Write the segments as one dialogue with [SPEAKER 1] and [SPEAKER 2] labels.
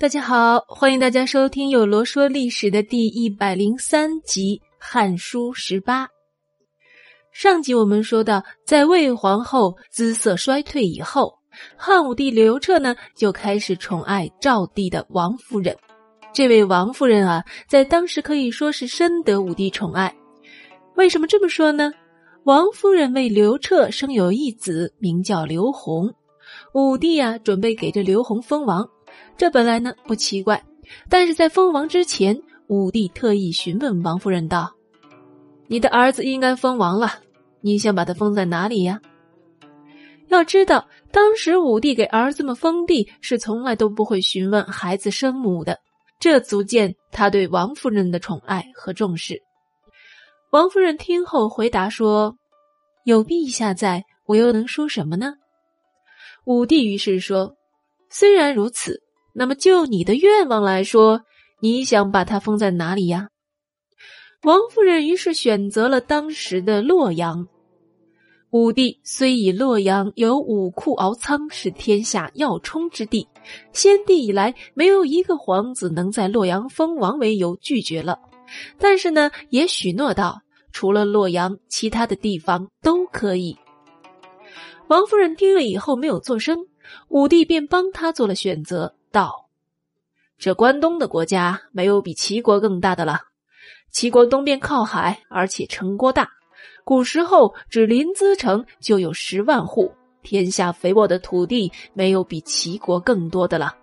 [SPEAKER 1] 大家好，欢迎大家收听有罗说历史的第一百零三集《汉书十八》。上集我们说到，在魏皇后姿色衰退以后，汉武帝刘彻呢就开始宠爱赵地的王夫人。这位王夫人啊，在当时可以说是深得武帝宠爱。为什么这么说呢？王夫人为刘彻生有一子，名叫刘宏。武帝啊，准备给这刘宏封王。这本来呢不奇怪，但是在封王之前，武帝特意询问王夫人道：“你的儿子应该封王了，你想把他封在哪里呀？”要知道，当时武帝给儿子们封地是从来都不会询问孩子生母的，这足见他对王夫人的宠爱和重视。王夫人听后回答说：“有陛下在，我又能说什么呢？”武帝于是说：“虽然如此。”那么，就你的愿望来说，你想把它封在哪里呀？王夫人于是选择了当时的洛阳。武帝虽以洛阳有武库敖仓，是天下要冲之地，先帝以来没有一个皇子能在洛阳封王为由拒绝了，但是呢，也许诺道，除了洛阳，其他的地方都可以。王夫人听了以后没有作声，武帝便帮他做了选择。道：“这关东的国家没有比齐国更大的了。齐国东边靠海，而且城郭大。古时候，只临淄城就有十万户，天下肥沃的土地没有比齐国更多的了。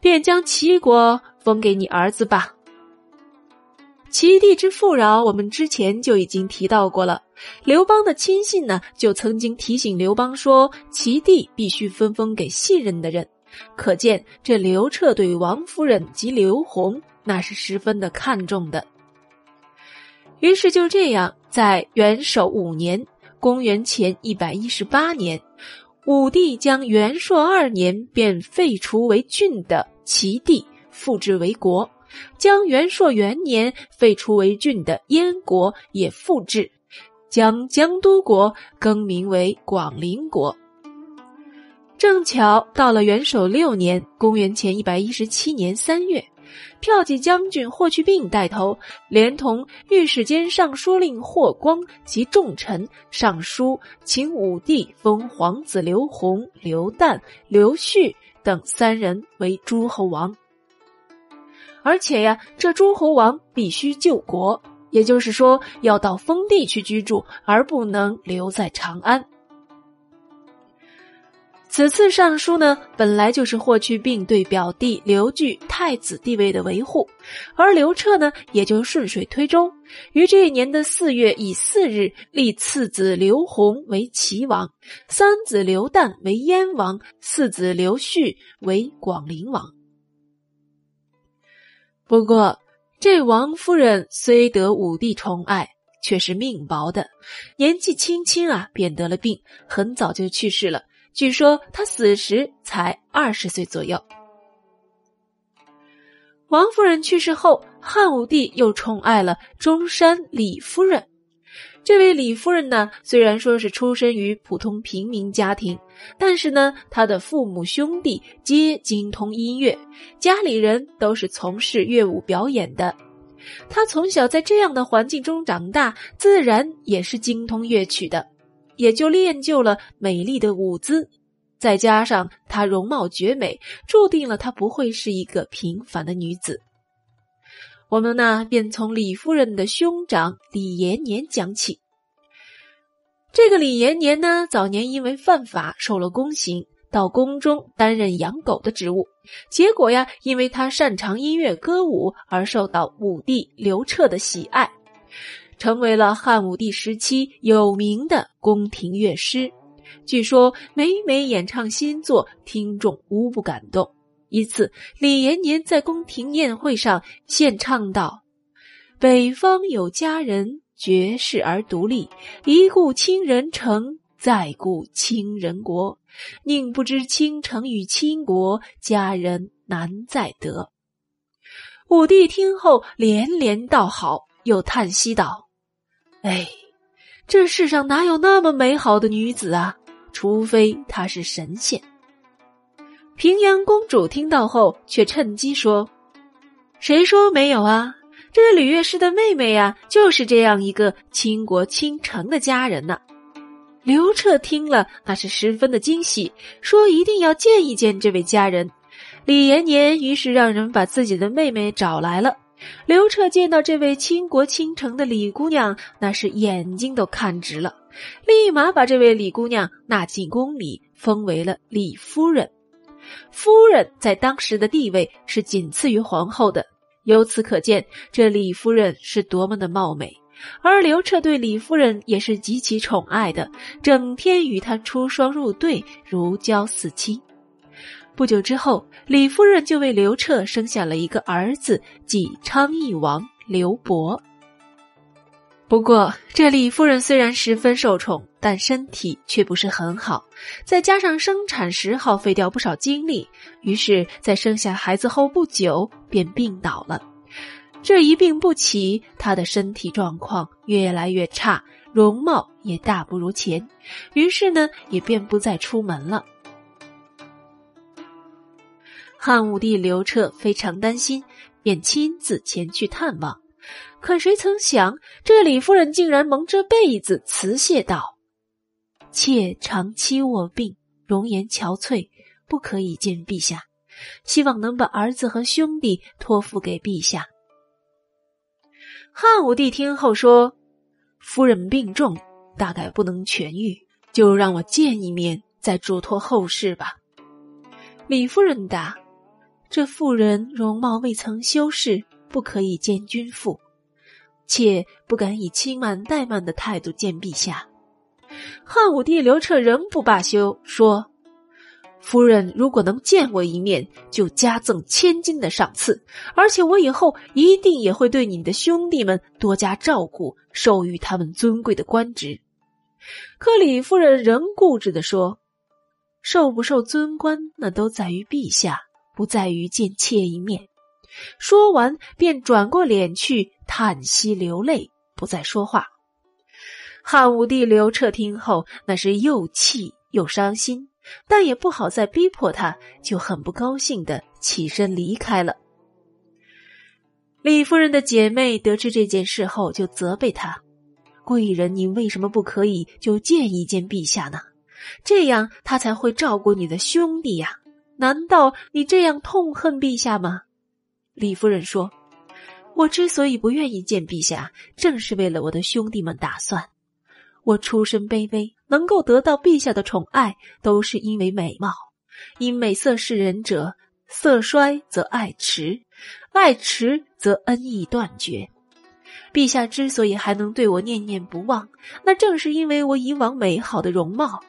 [SPEAKER 1] 便将齐国封给你儿子吧。齐地之富饶，我们之前就已经提到过了。刘邦的亲信呢，就曾经提醒刘邦说，齐地必须分封给信任的人。”可见，这刘彻对王夫人及刘宏那是十分的看重的。于是就这样，在元首五年（公元前一百一十八年），武帝将元朔二年便废除为郡的齐地复置为国，将元朔元年废除为郡的燕国也复置，将江都国更名为广陵国。正巧到了元首六年（公元前一百一十七年）三月，骠骑将军霍去病带头，连同御史监尚书令霍光及重臣上书，请武帝封皇子刘弘、刘旦、刘旭等三人为诸侯王。而且呀，这诸侯王必须救国，也就是说，要到封地去居住，而不能留在长安。此次上书呢，本来就是霍去病对表弟刘据太子地位的维护，而刘彻呢，也就顺水推舟，于这一年的四月乙巳日立次子刘宏为齐王，三子刘旦为燕王，四子刘旭为广陵王。不过，这王夫人虽得武帝宠爱，却是命薄的，年纪轻轻啊，便得了病，很早就去世了。据说他死时才二十岁左右。王夫人去世后，汉武帝又宠爱了中山李夫人。这位李夫人呢，虽然说是出身于普通平民家庭，但是呢，她的父母兄弟皆精通音乐，家里人都是从事乐舞表演的。她从小在这样的环境中长大，自然也是精通乐曲的。也就练就了美丽的舞姿，再加上她容貌绝美，注定了她不会是一个平凡的女子。我们呢，便从李夫人的兄长李延年讲起。这个李延年呢，早年因为犯法受了宫刑，到宫中担任养狗的职务。结果呀，因为他擅长音乐歌舞，而受到武帝刘彻的喜爱。成为了汉武帝时期有名的宫廷乐师，据说每每演唱新作，听众无不感动。一次，李延年在宫廷宴会上献唱道：“北方有佳人，绝世而独立。一顾倾人城，再顾倾人国。宁不知倾城与倾国，佳人难再得。”武帝听后连连道好，又叹息道。哎，这世上哪有那么美好的女子啊？除非她是神仙。平阳公主听到后，却趁机说：“谁说没有啊？这吕乐氏的妹妹呀，就是这样一个倾国倾城的佳人呢。”刘彻听了，那是十分的惊喜，说一定要见一见这位佳人。李延年于是让人把自己的妹妹找来了。刘彻见到这位倾国倾城的李姑娘，那是眼睛都看直了，立马把这位李姑娘纳进宫里，封为了李夫人。夫人在当时的地位是仅次于皇后的，由此可见这李夫人是多么的貌美。而刘彻对李夫人也是极其宠爱的，整天与她出双入对，如胶似漆。不久之后，李夫人就为刘彻生下了一个儿子，即昌邑王刘伯。不过，这李夫人虽然十分受宠，但身体却不是很好，再加上生产时耗费掉不少精力，于是，在生下孩子后不久便病倒了。这一病不起，她的身体状况越来越差，容貌也大不如前，于是呢，也便不再出门了。汉武帝刘彻非常担心，便亲自前去探望。可谁曾想，这李夫人竟然蒙着被子辞谢道：“妾长期卧病，容颜憔悴，不可以见陛下。希望能把儿子和兄弟托付给陛下。”汉武帝听后说：“夫人病重，大概不能痊愈，就让我见一面，再嘱托后事吧。”李夫人答。这妇人容貌未曾修饰，不可以见君父，妾不敢以轻慢怠慢的态度见陛下。汉武帝刘彻仍不罢休，说：“夫人如果能见我一面，就加赠千金的赏赐，而且我以后一定也会对你的兄弟们多加照顾，授予他们尊贵的官职。”可李夫人仍固执的说：“受不受尊官，那都在于陛下。”不在于见妾一面。说完，便转过脸去叹息流泪，不再说话。汉武帝刘彻听后，那是又气又伤心，但也不好再逼迫他，就很不高兴的起身离开了。李夫人的姐妹得知这件事后，就责备他：“贵人，你为什么不可以就见一见陛下呢？这样他才会照顾你的兄弟呀。”难道你这样痛恨陛下吗？李夫人说：“我之所以不愿意见陛下，正是为了我的兄弟们打算。我出身卑微，能够得到陛下的宠爱，都是因为美貌。因美色示人者，色衰则爱迟，爱迟则恩义断绝。陛下之所以还能对我念念不忘，那正是因为我以往美好的容貌。”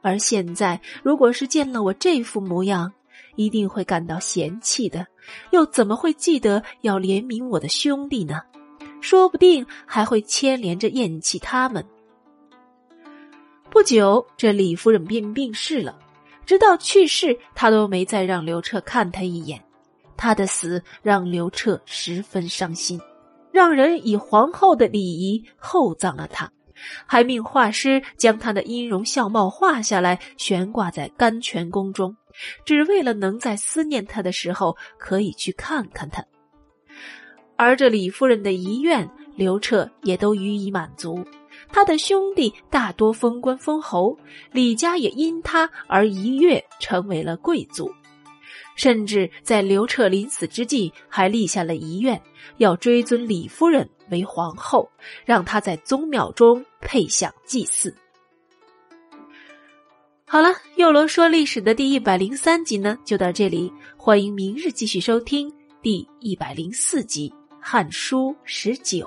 [SPEAKER 1] 而现在，如果是见了我这副模样，一定会感到嫌弃的，又怎么会记得要怜悯我的兄弟呢？说不定还会牵连着厌弃他们。不久，这李夫人便病逝了，直到去世，她都没再让刘彻看她一眼。她的死让刘彻十分伤心，让人以皇后的礼仪厚葬了她。还命画师将他的音容笑貌画下来，悬挂在甘泉宫中，只为了能在思念他的时候可以去看看他。而这李夫人的遗愿，刘彻也都予以满足。他的兄弟大多封官封侯，李家也因他而一跃成为了贵族。甚至在刘彻临死之际，还立下了遗愿，要追尊李夫人为皇后，让她在宗庙中配享祭祀。好了，幼罗说历史的第一百零三集呢，就到这里，欢迎明日继续收听第一百零四集《汉书十九》。